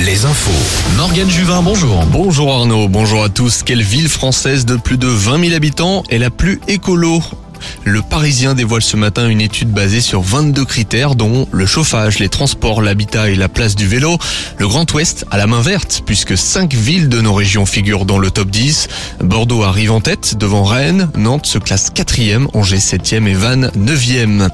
Les infos. Morgane Juvin, bonjour. Bonjour Arnaud, bonjour à tous. Quelle ville française de plus de 20 000 habitants est la plus écolo? Le Parisien dévoile ce matin une étude basée sur 22 critères dont le chauffage, les transports, l'habitat et la place du vélo. Le Grand Ouest a la main verte puisque 5 villes de nos régions figurent dans le top 10. Bordeaux arrive en tête devant Rennes, Nantes se classe 4e, Angers 7e et Vannes 9e.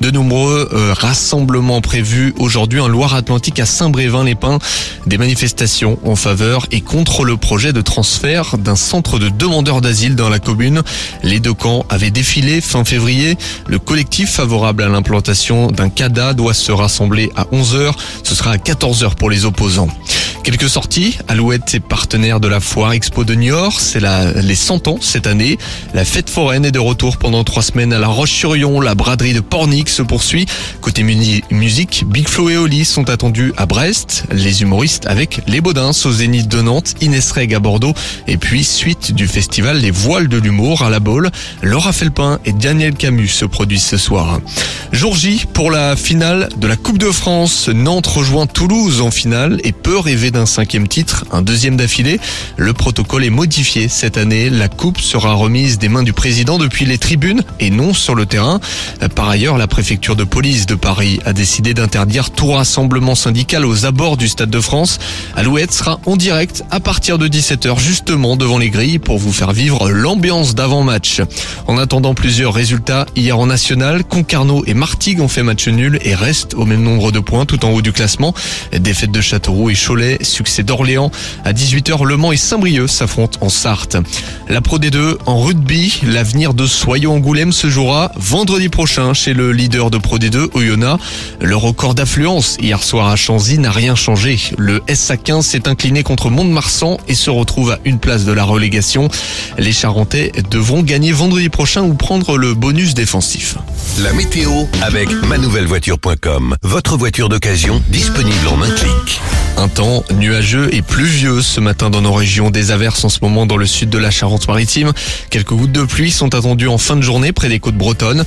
De nombreux euh, rassemblements prévus aujourd'hui en Loire-Atlantique à Saint-Brévin-les-Pins. Des manifestations en faveur et contre le projet de transfert d'un centre de demandeurs d'asile dans la commune. Les deux camps avaient défilé fin février. Le collectif favorable à l'implantation d'un CADA doit se rassembler à 11h. Ce sera à 14h pour les opposants. Quelques sorties. Alouette est partenaire de la foire Expo de Niort. C'est les 100 ans cette année. La fête foraine est de retour pendant trois semaines à La Roche-sur-Yon. La braderie de Pornic se poursuit. Côté musique, Big Flo et Oli sont attendus à Brest. Les humoristes avec Les Baudins au Zénith de Nantes, Inès Reg à Bordeaux. Et puis, suite du festival Les Voiles de l'humour à la Baule. Laura Felpin et Daniel Camus se produisent ce soir. Jour J pour la finale de la Coupe de France. Nantes rejoint Toulouse en finale et peut rêver d'un cinquième titre, un deuxième d'affilée. Le protocole est modifié cette année. La coupe sera remise des mains du président depuis les tribunes et non sur le terrain. Par ailleurs, la préfecture de police de Paris a décidé d'interdire tout rassemblement syndical aux abords du Stade de France. Alouette sera en direct à partir de 17h justement devant les grilles pour vous faire vivre l'ambiance d'avant-match. En attendant plusieurs résultats hier en national, Concarneau et Martigues ont fait match nul et restent au même nombre de points tout en haut du classement. Défaite de Châteauroux et Cholet, succès d'Orléans. À 18h, Le Mans et Saint-Brieuc s'affrontent en Sarthe. La Pro D2 en rugby, l'avenir de Soyons Angoulême se jouera vendredi prochain chez le leader de Pro D2, Oyonnax. Le record d'affluence hier soir à Chanzy n'a rien changé. Le SA15 s'est incliné contre Mont-de-Marsan et se retrouve à une place de la relégation. Les Charentais devront gagner vendredi prochain ou prendre le bonus défensif. La météo avec manouvellevoiture.com. Votre voiture d'occasion disponible en un clic. Un temps nuageux et pluvieux ce matin dans nos régions. Des averses en ce moment dans le sud de la Charente-Maritime. Quelques gouttes de pluie sont attendues en fin de journée près des côtes bretonnes.